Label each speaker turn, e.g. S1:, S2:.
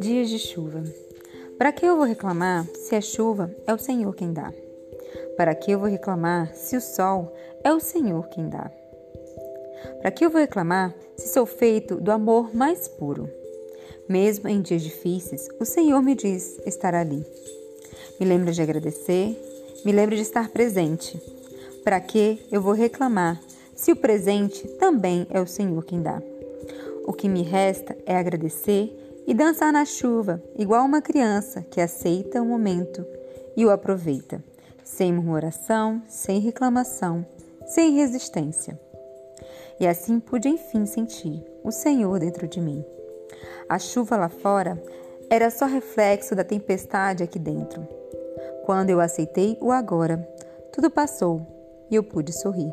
S1: Dias de chuva. Para que eu vou reclamar se a chuva é o Senhor quem dá? Para que eu vou reclamar se o sol é o Senhor quem dá? Para que eu vou reclamar se sou feito do amor mais puro? Mesmo em dias difíceis, o Senhor me diz estar ali. Me lembra de agradecer, me lembra de estar presente. Para que eu vou reclamar se o presente também é o Senhor quem dá? O que me resta é agradecer e dançar na chuva, igual uma criança que aceita o momento e o aproveita, sem murmuração, sem reclamação, sem resistência. E assim pude enfim sentir o Senhor dentro de mim. A chuva lá fora era só reflexo da tempestade aqui dentro. Quando eu aceitei o agora, tudo passou e eu pude sorrir.